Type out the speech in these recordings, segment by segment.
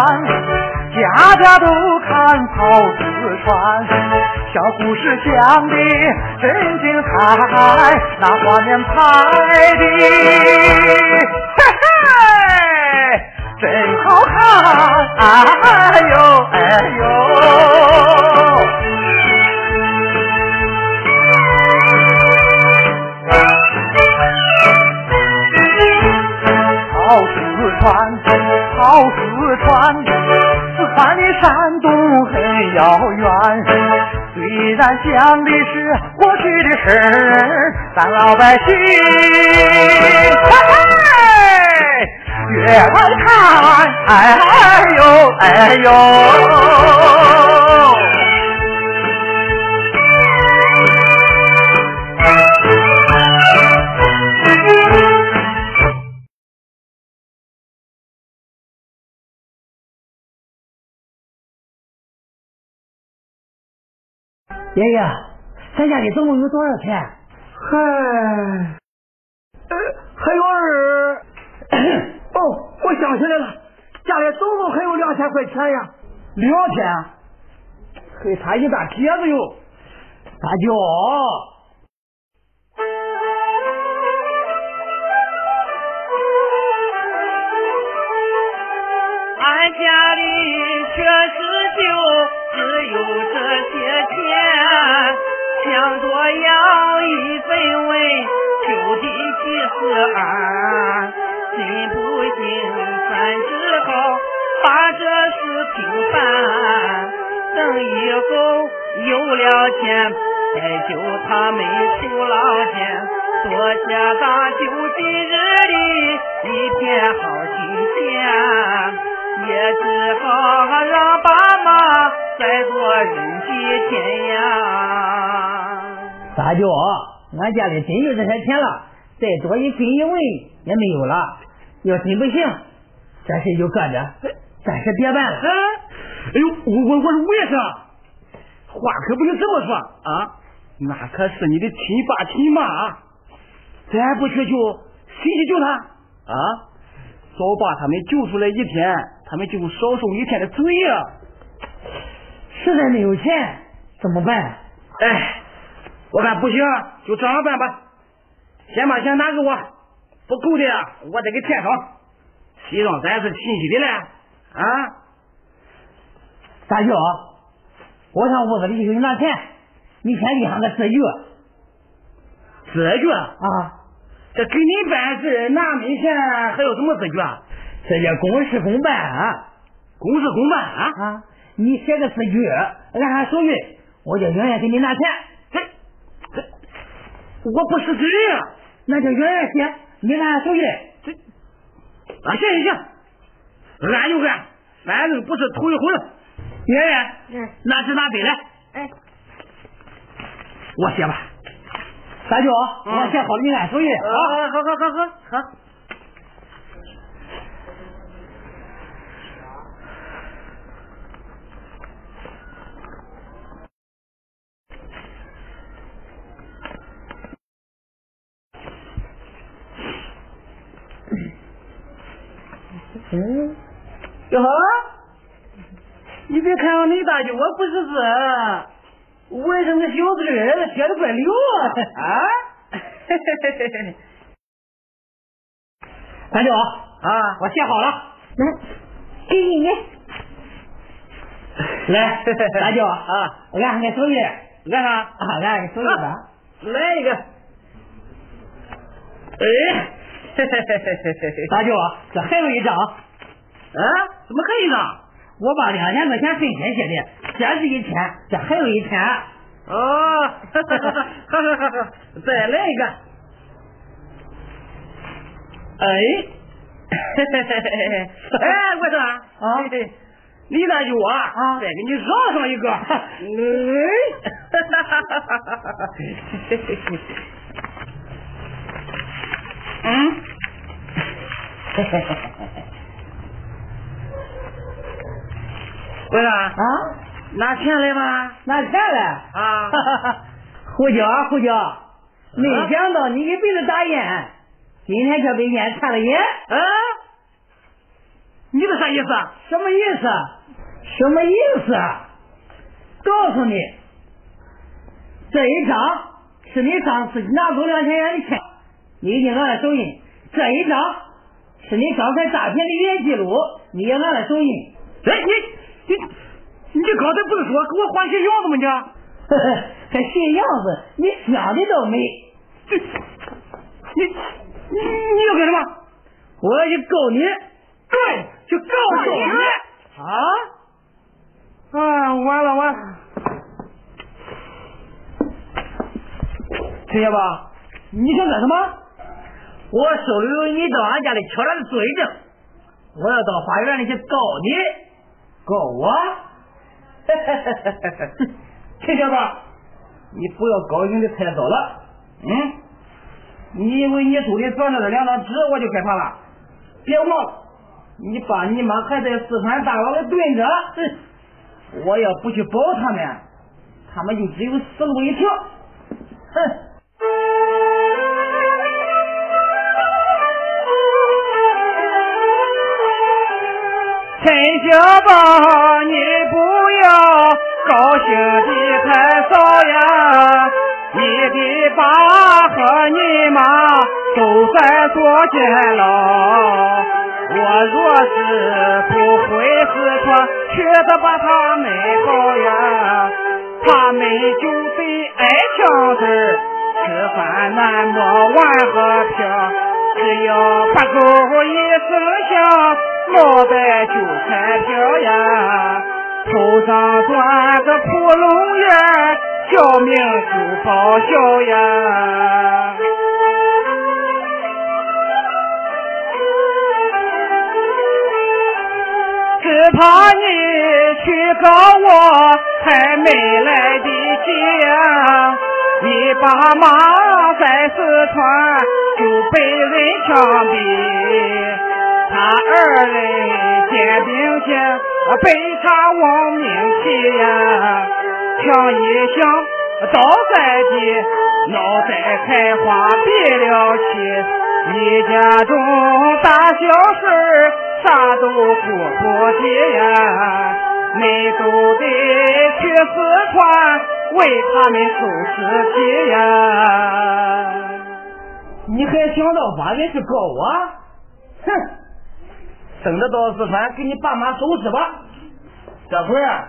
家家都看跑四川，小故事讲的真精彩，那画面拍的嘿嘿真好看，哎呦哎呦。好四川，好四川。的山东很遥远，虽然讲的是过去的事儿，咱老百姓越来看，哎呦哎呦。爷爷，咱家里总共有多少钱？嗨，呃，还有二。哦，我想起来了，家里总共还有两千块钱呀。两千？还差一大截子哟。大舅，俺家里确实就。想多要一份文，就得几十二。真不行，咱只好把这事平办。等以后有了钱，再救他们出老千。多谢咱救济日的一片好心田。也只好让爸妈再多忍几天呀。大舅，俺家里真有这些钱了，再多一分一文也没有了。要真不行，这事就搁着，暂时别办了。哎呦，我我我说吴先生，话可不能这么说啊！那可是你的亲爸亲妈，咱不去救，谁去救他啊？早把他们救出来一天。他们就少受一天的罪呀！实在没有钱怎么办？哎，我看不行，就这样办吧。先把钱拿给我，不够的我再给添上。谁让咱是亲戚的嘞？啊！大舅，我上屋子里给你拿钱，你先立上个字据。字据啊？这给你办事拿没钱，还要什么字据啊？这叫公事公办啊，公事公办啊啊！你写个字据，按上手印，我就远远给你拿钱。我不识字啊，那就远远写，你按上手印。这啊，行行行，按就按，反正不是头一回。圆圆，嗯，拿纸拿笔来。哎，我写吧。三舅，我写好了，你按手印。啊，好好好好好。嗯，哟呵，你别看我没大舅，我不识字，外甥那小字儿写的怪溜啊？啊？嘿嘿嘿嘿嘿！大舅啊，我写好了，来，给你。来，大舅啊，按上个手印，按上啊，按上个手印吧。来一个。哎。大舅，这还有一张。啊？怎么可以呢？我把两千块钱分开写的，先是一千，这还有一千。哦，哈哈哈哈哈！再来一个。哎，嘿嘿嘿嘿嘿！哎，我说啊，你那就啊，再给你绕上一个。哎。嗯。喂了啊，拿钱来吗？拿钱来啊！胡椒啊胡椒，没想到你一辈子打烟，今天却被烟看了眼。啊？你这啥意思？什么意思？什么意思？告诉你，这一张是你上次拿走两千元的钱，你已经拿了手印；这一张是你刚才诈骗的语音记录，你也拿了手印。哎，你你你刚才不是说给我换新样子吗？你呵呵，还新样子，你想的倒美。这你你你要干什么？我要去告你，对，去告诉你啊！啊，完了完了！陈小宝，你想干什么？我手里有你到俺家里敲诈的罪证，我要到法院里去告你。告我？陈小宝，你不要高兴的太早了。嗯？你以为你手里攥着这两张纸我就害怕了？别忘了，你爸你妈还在四川大牢里蹲着。我要不去保他们，他们就只有死路一条。哼！陈小宝，你不要高兴的太早呀！你的爸和你妈都在坐监牢，我若是不回四川，去得把他们好呀，他们就得挨枪子，吃饭难摸碗和瓢，只要把狗一声响。脑袋就彩票呀，头上钻个窟窿眼，小命就报销呀。只怕你去告我还没来得及呀，你爸妈在四川就被人枪毙。他二人肩并肩，被查亡命去呀。枪一响，倒在地，脑袋开花闭了气。一家中大小事啥都顾不及呀。恁都得去四川为他们收尸体呀。你还想到法院去告我？哼！等着到四川给你爸妈收拾吧。这会啊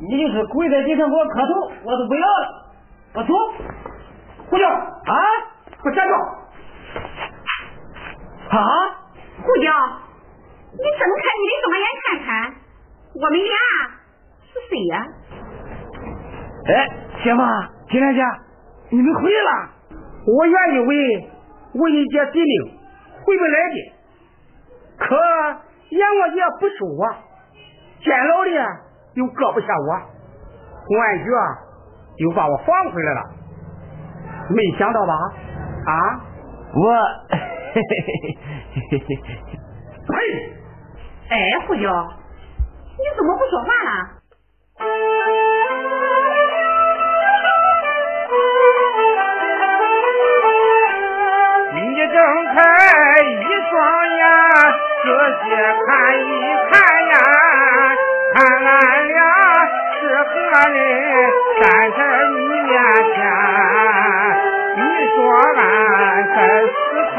你就是跪在地上给我磕头，我都不要了。我走，胡椒啊，给我站住！啊，胡椒，你睁开你的双眼看看，我们俩是谁呀？哎，姐夫，金莲姐，你们回来了。我原以为我一姐毙命，回不来的。可阎王爷不收我，监牢里又搁不下我，公安局又把我放回来了，没想到吧？啊，我，嘿嘿嘿嘿嘿嘿，嘿，哎，胡椒，你怎么不说话了？你睁开一双眼。仔细看一看呀，看俺俩是何人站在你面前？你说俺在四川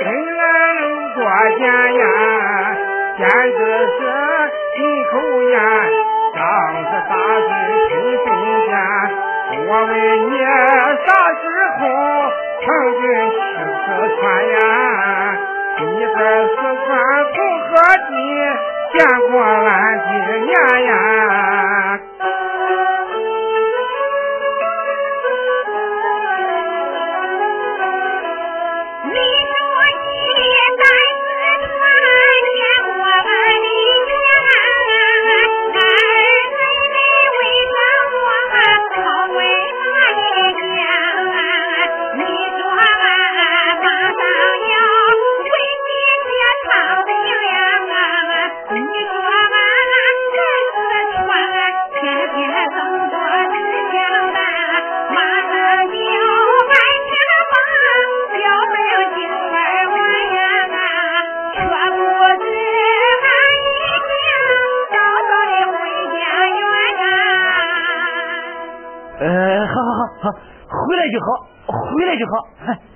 跟俺有多见呀？简直是一口烟，当是大嘴听分间。我问你啥时候曾经去四川呀？你在四川从何地见过俺的面呀？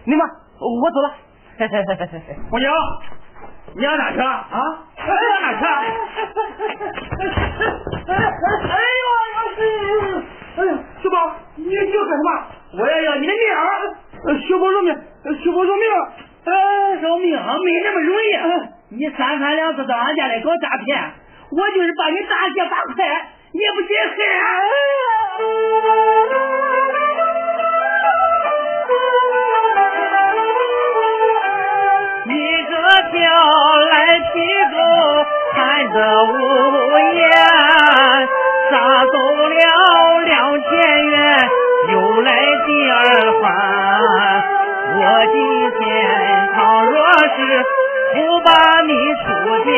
你们，我走了。红娘，你要哪车啊？你要哪车？哎呦，老师，哎呀，小宝，你你要干什么？我要要你的命！小宝饶命！小宝饶命！哎，饶命没那么容易！你三番两次到俺家来搞诈骗，我就是把你大卸八块，也不解恨。飘来皮狗看着无言，杀走了两千元，又来第二番。我今天倘若是不把你除掉，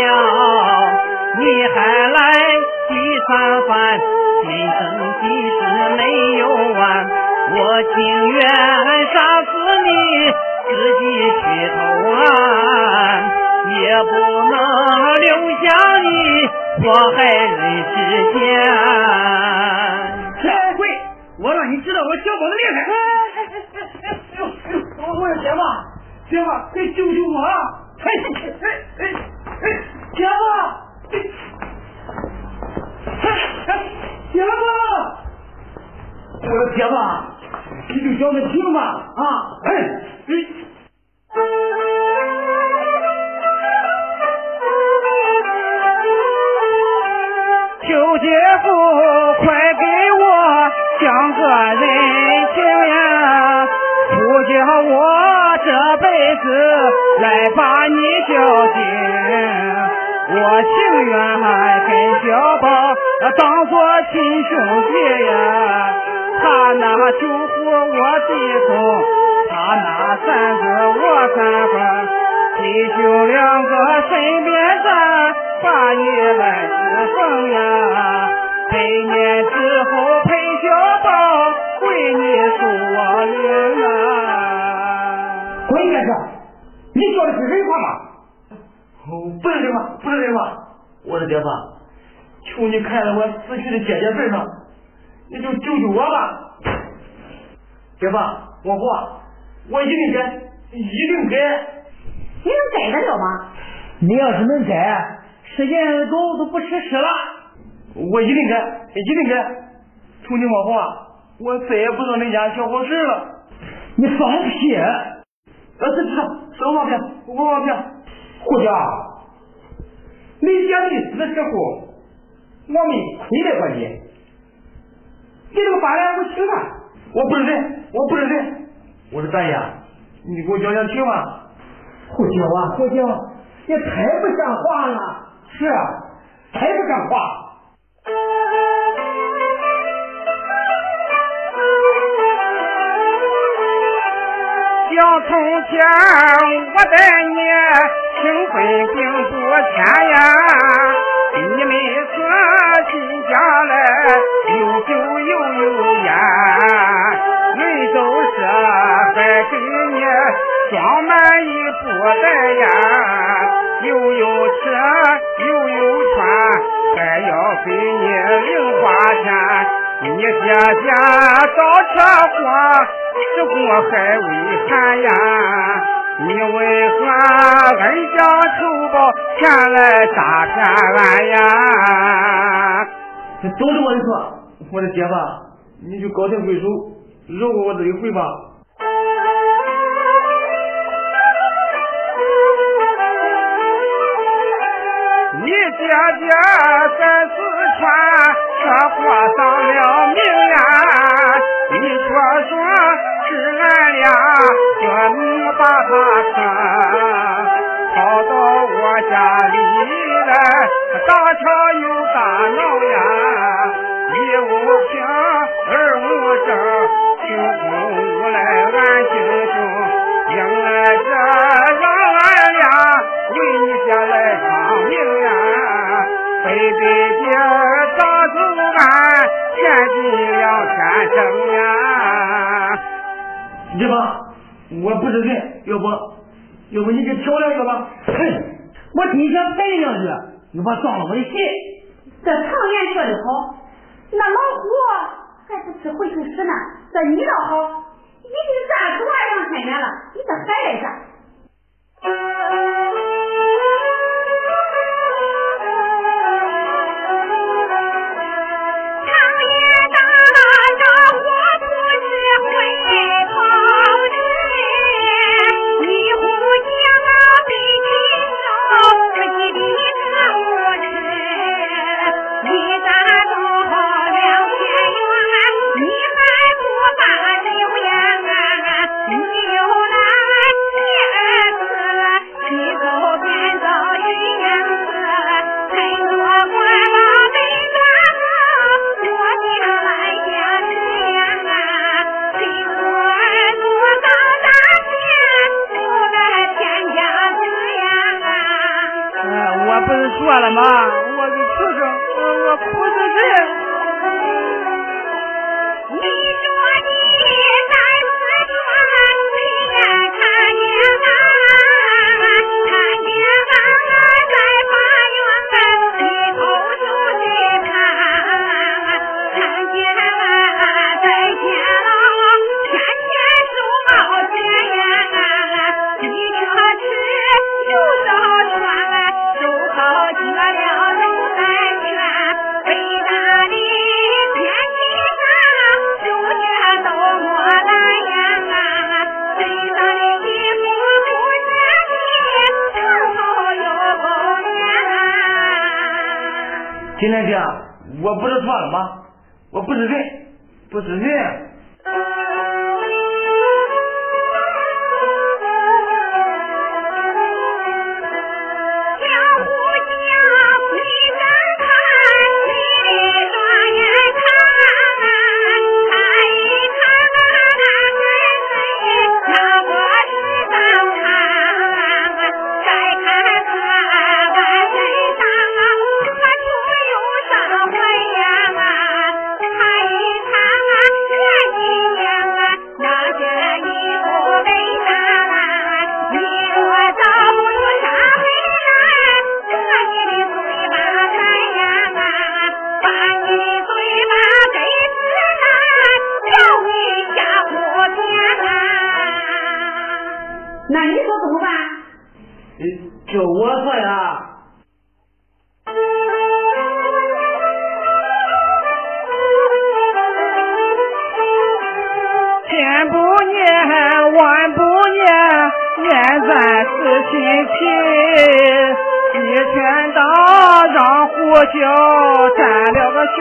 你还来第三番，今生今世没有完。我情愿杀死你。自己去投案，也不能留下你祸害人世间。这回我让你知道我小宝的厉害。我我说姐夫，姐夫，快救救我！哎哎哎哎，姐夫，姐夫，我说姐夫。你就叫他停吧，啊！哎，哎，求姐夫，快给我讲个人情呀！不叫我这辈子来把你孝敬，我情愿跟小宝当做亲兄弟呀！他拿酒壶我弟兄，他那三个我三个，弟兄两个身边站，把你来侍奉呀。百年之后陪小宝，为你赎我命啊！关键是，你说的是人话吗？不是人话，不是人话。我的爹爸，求你看在我死去的姐姐份上。你就救救我吧，姐夫，我不，我一定改，一定改。你能改得了吗？你要是能改，时间狗都不吃屎了。我一定改，一定改。从今往后啊，我再也不做那家小好事了。你放屁！呃，是是是，我放屁，我放屁。胡家，你姐弟死的时候，我没亏待过你。你这个八脸不情啊！我不认人，我不认人。我说大爷，你给我讲讲情吧。胡椒啊，胡椒，也太不像话了。是啊，太不像话。想从前我待你情分并不浅呀，你们是新家又有酒。装满一布袋呀，又有吃又有穿，还要给你零花钱。你爹爹找车祸，吃过还未寒呀，你为何恩将仇报，前来诈骗俺呀？这都是我的错，我的姐吧，你就高抬贵手，饶过我这一回吧。你姐姐在四川车祸丧了命呀，你却说是俺俩夺命把他坑，跑到我家里来大吵又大闹呀，无凭二无证，凭空无来俺弟兄，应来这让俺俩为你家来偿命呀。非得爹打走俺，千金两千生呀！你吧，我不是人，要不，要不你给挑两个吧？哼，我真想赔两句，你把撞了我的心。这常言说的好，那老虎还不吃回头屎呢这你倒好已经站死我二两千年了你这还来炸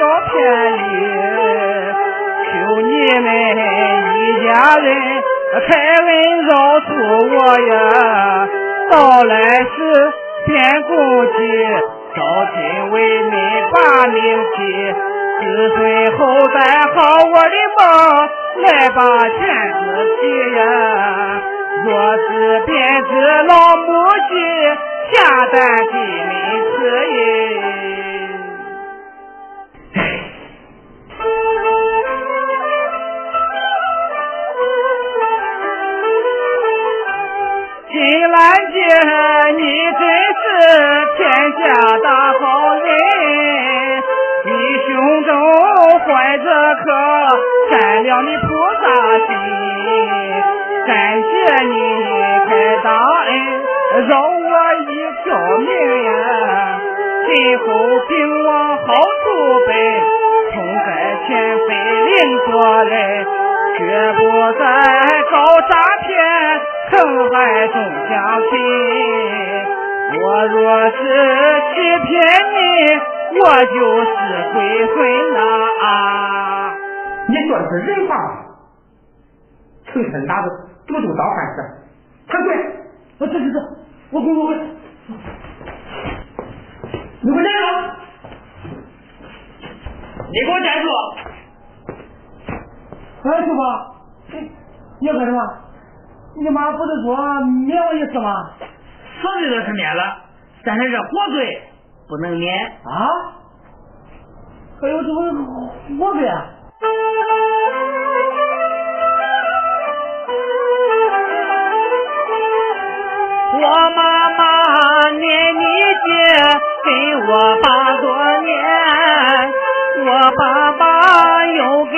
我便宜求你们一家人开恩饶恕我呀到来时先故去朝今为民把命题子孙后代好我的梦来把钱子己呀若是编织老母鸡下蛋给你吃金兰姐，你真是天下大好人，你胸中怀着颗善良的菩萨心，感谢你开大恩，饶我一条命呀，今后定往好处奔，痛改前非另做人，绝不再搞诈骗。都还总相亲我若是欺骗你我就是鬼魂啊啊你说的是人话吗？成天拿着这么多刀干事快滚我走走走我滚滚滚你给我站住你给我站住！哎师傅你你要干什么你妈不是说免我一次吗？死罪倒是免了但是这活罪不能免啊？还有这个活罪啊？我妈妈念你爹给我爸多年我爸爸又给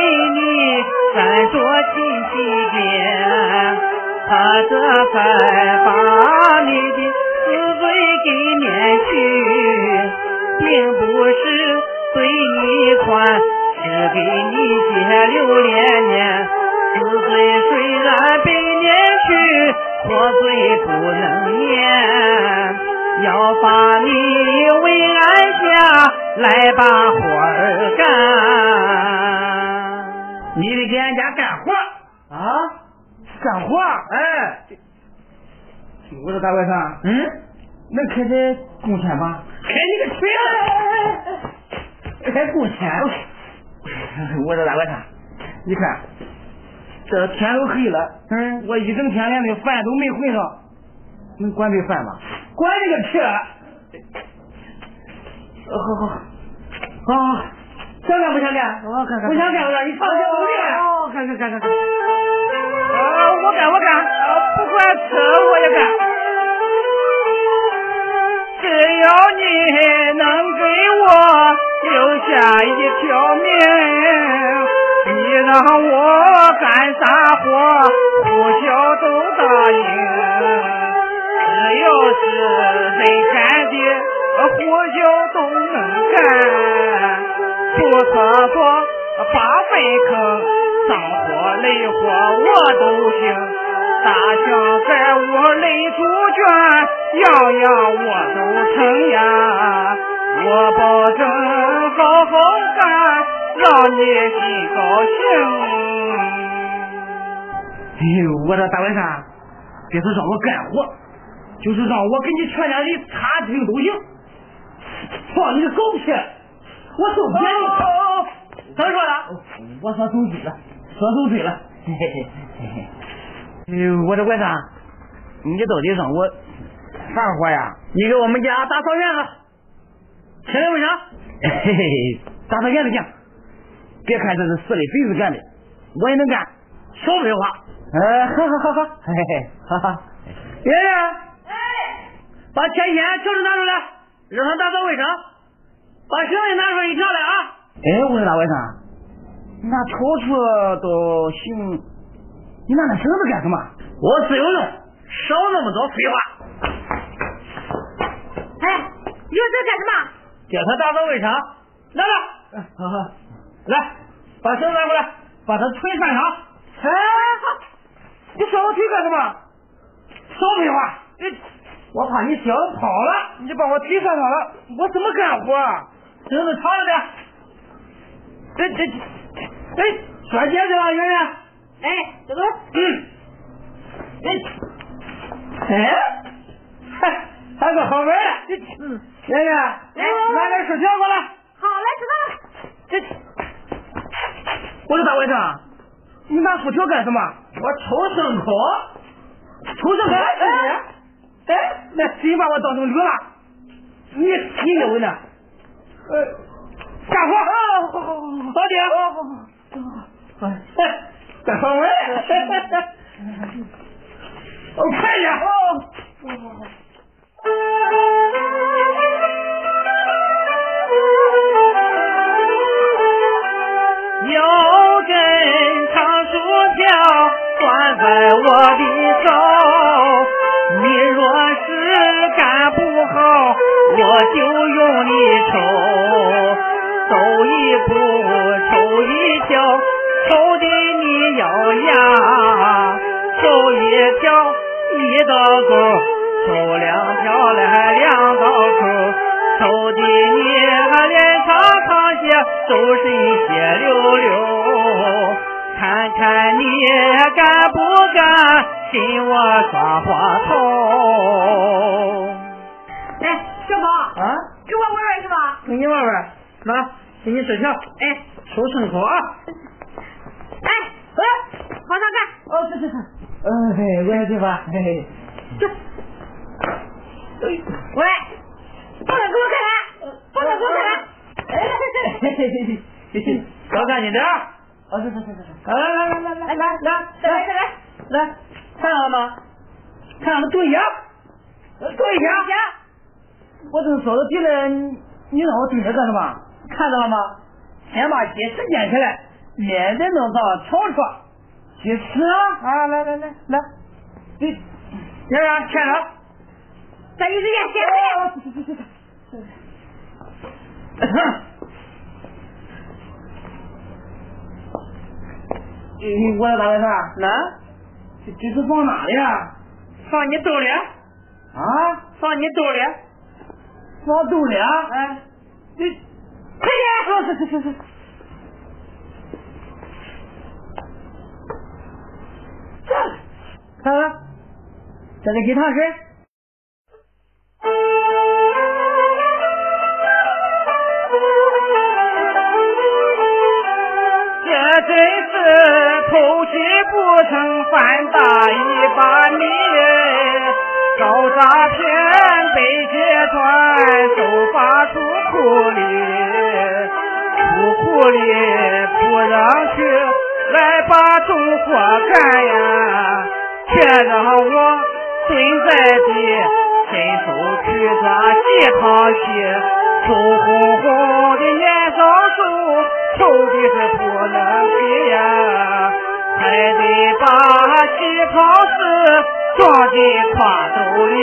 他这才把你的死罪给免去，并不是对你宽，是给你解留连连。死罪虽然被免去，活罪不能免，要把你为俺家来把活儿干。你得给俺家干活啊，干活，哎，我说大外甥，嗯，能开点工钱吗？开你个锤啊！开工钱？我说大外甥，你看，这天都黑了，嗯，我一整天连那饭都没混上，能管这饭吗？管你个屁！好好好，好，想干不想干？我看看，不想干，我让你唱去努力。哦，看看看看看，我干我干，不管吃我也干。只要你能给我留下一条命，你让我干啥活，不小都答应。只要是人干的活小都能干，不厕所扒粪坑，脏活累活我都行。大象在屋累猪圈，样样我都成呀。我保证好好干，让你心高兴。哎呦，我说大外甥，别说让我干活，就是让我给你全家人擦净都行。放你个狗屁！我受不了你。怎么说的？我说走对了，说走对了。嘿嘿嘿嘿嘿。哎呦，我说外甥，你到底让我啥活呀？你给我们家打扫院子，清理卫生？嘿嘿嘿，打扫院子行。别看这是市里贼子干的，我也能干。少废话。呃，好好好好，嘿嘿嘿，哈哈。爷爷，哎，把钱钱条子拿出来，让他打扫卫生。把行李拿出来一条来啊！哎，我说大外甥，拿笤帚都行，你拿那绳子干什么？我自有用，少那么多废话。哎，你说这干什么？叫他打扫卫生，来来，好好，来，把绳子拿过来，把他腿穿上。哎，你说我腿干什么？少废话，我怕你小子跑了。你把我腿穿上了，我怎么干活？绳子长了点。这这，哎，拴结去了，圆圆。哎，这个，嗯。哎，哎，还还个好玩的。嗯，圆圆，来拿点薯条过来。好，嘞知道了。这，我说大外甥，你拿薯条干什么？我抽牲口。抽牲口？哎哎，那谁把我当成驴了？你你认为呢？呃，干活。好好好，早点。好哎哎在换位我看一眼一道沟，抽两条来两道口。抽的你连长长些，周身血溜溜。看看你干不干，跟我耍花头。哎，小宝，啊，给我玩玩是吧？给你玩玩，来，给你纸条，哎，抽牲口啊。哎，哎，往上看。哦，是是是，嗯，嘿，我也去吧？嘿嘿。喂不能给我开门不能给我开门嘿嘿嘿嘿嘿嘿搞干净点儿来来来来来来来来来来看到了吗看到了对呀对呀我正说着急呢你让我蹲着干什么看到了吗先把鸡石捡起来免得弄脏了瞅瞅石翅啊来来来来对那啥签了？这一时间写不了。你我咋回事？那这这是放哪里啊？放你兜里，啊？放你兜里。放兜里啊？哎，你快点！是是是是。这，看看，这个吉他是？这真是偷鸡不成反打一把米，搞诈骗被揭穿，都发出苦力，出苦力不让去，来把重活干呀，却让我蹲在地，伸手去抓几趟戏，瘦红红的年长手。臭的是不能提呀，还得把鸡汤匙装进挎兜里。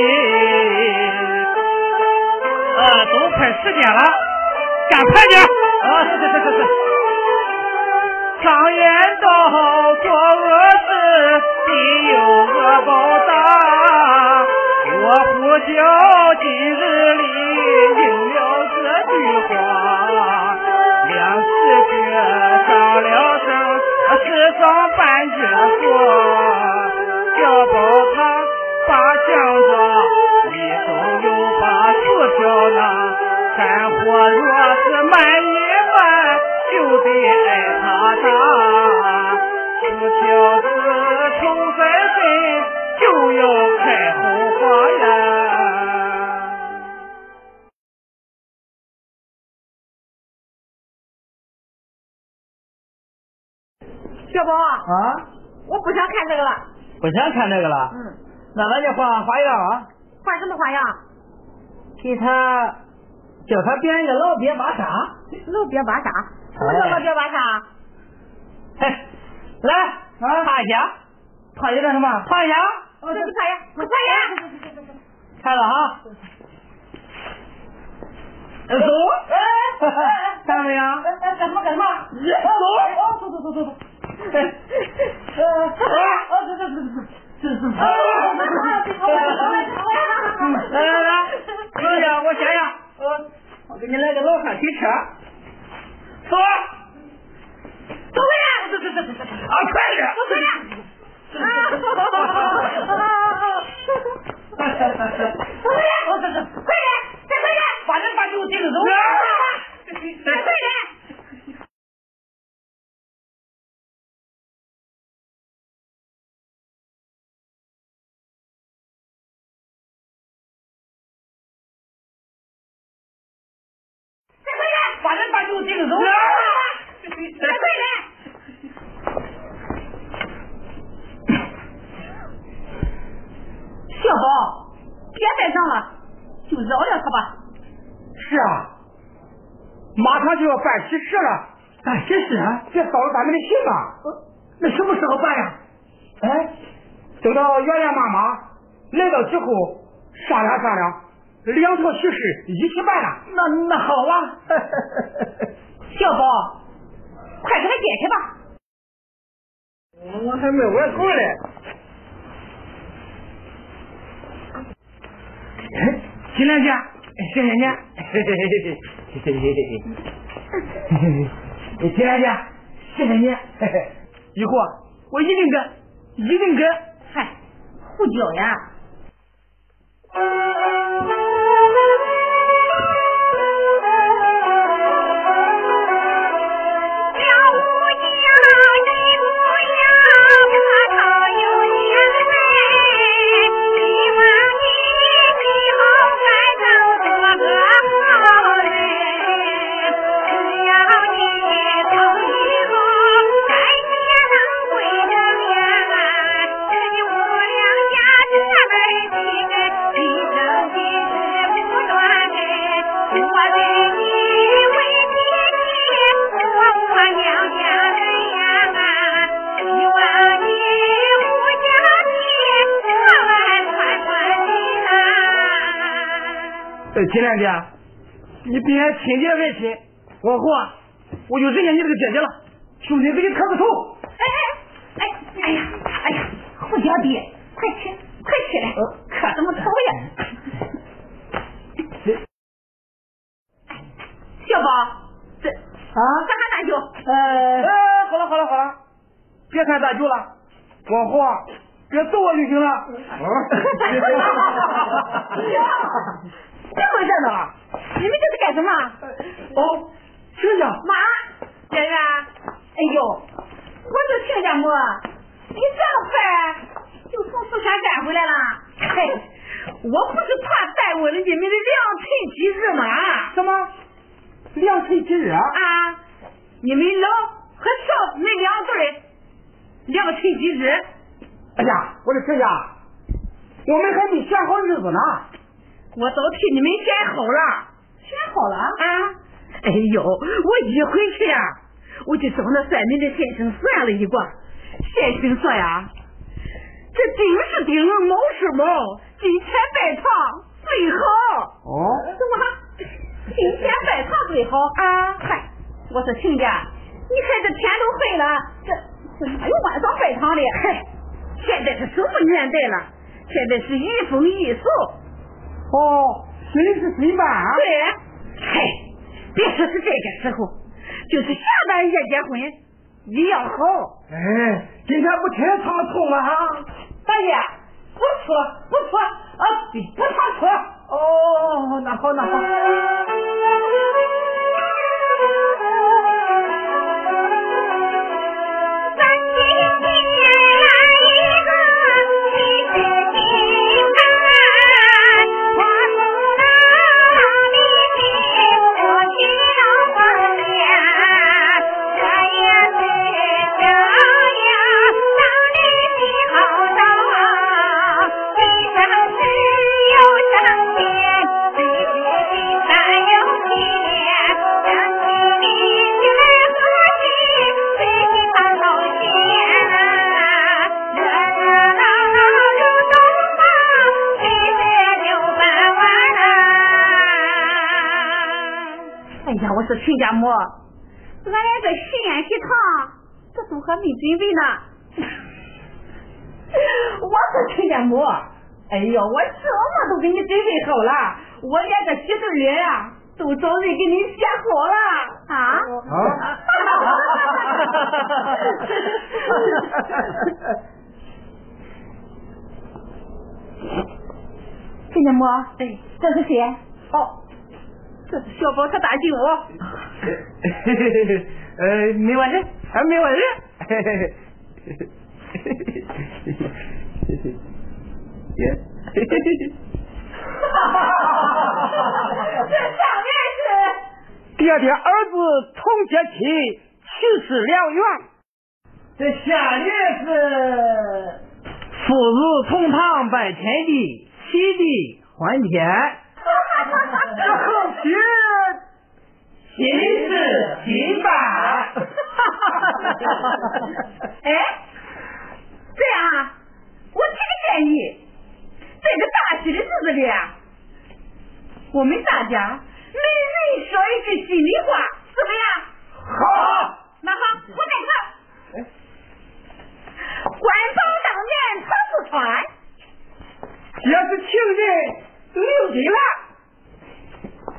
呃，都快时间了，赶快点！啊，是是是是是。常言道，做恶事必有恶报答。我呼叫今日里应了这句话。两世绝上了声，世上半绝说，小宝他把酱着，里头又把薯条呢。干活若是慢一慢，就得挨。子冲在身，就要开后话呀。小宝，啊？我不想看这个了。不想看这个了？嗯。那咱就换花样啊！换什么花样？给他叫他编一个老鳖巴沙。老鳖巴沙？什么叫老鳖巴沙？哎，来啊，趴一下，趴下干什么？趴一下。这不趴呀，不趴下。开了啊！走。看到没有？干什么干什么？走。走走走走走。哎，啊，走走走走这是。来来来，老乡，我想想，我给你来个老汉推车，走。走快点！走走走走走！啊，快点！走快点！啊哈哈哈哈哈哈哈哈哈哈！马上就要办喜事了。办喜事啊？这扫了咱们的兴啊。那什么时候办呀？哎，等到圆圆妈妈来到之后，商量商量，两套喜事一起办了。那那好啊。小宝，快给他解去吧。我还没玩够嘞。哎，金莲姐，谢谢你。嘿嘿嘿嘿嘿嘿嘿嘿嘿嘿。金莲姐，谢谢你。嘿嘿，以后啊，我一定跟，一定跟。嗨，胡椒呀。呃，金莲姐，你别亲姐爱亲，往后啊，我就认下你这个姐姐了。兄弟，给你磕个头。哎哎哎哎呀哎呀，胡小弟，快起快起来，磕什么头呀？小宝，这啊，干啥大舅？呃，哎，好了好了好了，别看大舅了，往后啊，别揍我就行了。这么热闹，你们这是干什么？哦，亲家，妈，圆圆，哎呦，我说亲家母，你这么快就从四川赶回来了？嘿，我不是怕耽误了你们的良辰吉日吗？什么？良辰吉日啊？啊，你们老和少那两对儿良辰吉日，哎呀，我的亲家，我们还没选好日子呢。我都替你们选好了。选好了啊？哎呦，我一回去呀、我就找那算命的先生算了一卦，先生说呀，这丁是丁，卯是卯，今天拜堂最好。哦，怎么？今天拜堂最好啊！嗨，我说亲家，你看这天都黑了，这这哪有晚上拜堂的？嗨，现在是什么年代了？现在是移风易俗。哦，谁是新办啊。对，嗨，别说是这个时候，就是下半夜结婚也要好。哎，今天不听他们冲了哈。大爷，不错不错啊，不差错。哦，那好那好。哎呀，我说亲家母，俺俩这喜宴喜糖，这都还没准备呢。我说亲家母，哎呦，我什么都给你准备好了，我连个喜对联啊，都找人给你写好了。啊。亲家母，哎，这是谁？哦，这小宝他大舅。呃，没完事，还没完事。嘿嘿嘿耶，嘿嘿嘿这上面是爹的，儿子同结亲，去世良缘。这下联是父子同堂拜天地，喜地欢天。这后续新事新办。哎，这样啊，我提个建议，这个大喜的日子里啊，我们大家每人说一句心里话，怎么样？好。那好，我再看。官方当面传不传？要是情人留进来，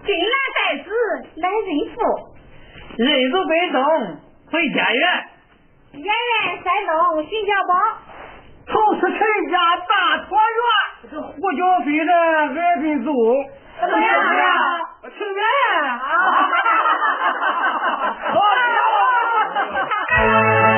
金兰带子来认父，认祖归宗回家园。演员山东寻家宝，从此陈家大团圆。这胡椒飞的爱兵主，怎么样？人。